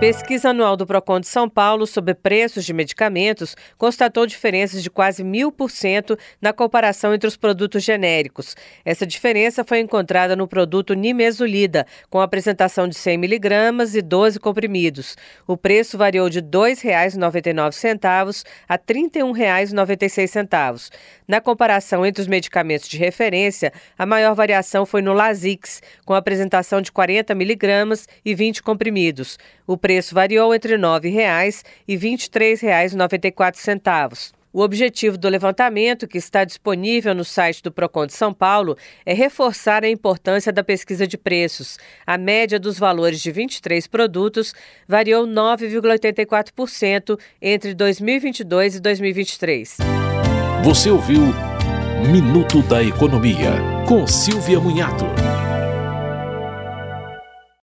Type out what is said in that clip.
Pesquisa anual do Procon de São Paulo sobre preços de medicamentos constatou diferenças de quase mil por cento na comparação entre os produtos genéricos. Essa diferença foi encontrada no produto Nimesulida, com apresentação de 100 miligramas e 12 comprimidos. O preço variou de R$ 2,99 a R$ 31,96. Na comparação entre os medicamentos de referência, a maior variação foi no Lasix, com apresentação de 40 miligramas e 20 comprimidos. O preço variou entre R$ 9,00 e R$ 23,94. O objetivo do levantamento, que está disponível no site do Procon de São Paulo, é reforçar a importância da pesquisa de preços. A média dos valores de 23 produtos variou 9,84% entre 2022 e 2023. Você ouviu Minuto da Economia, com Silvia Munhato.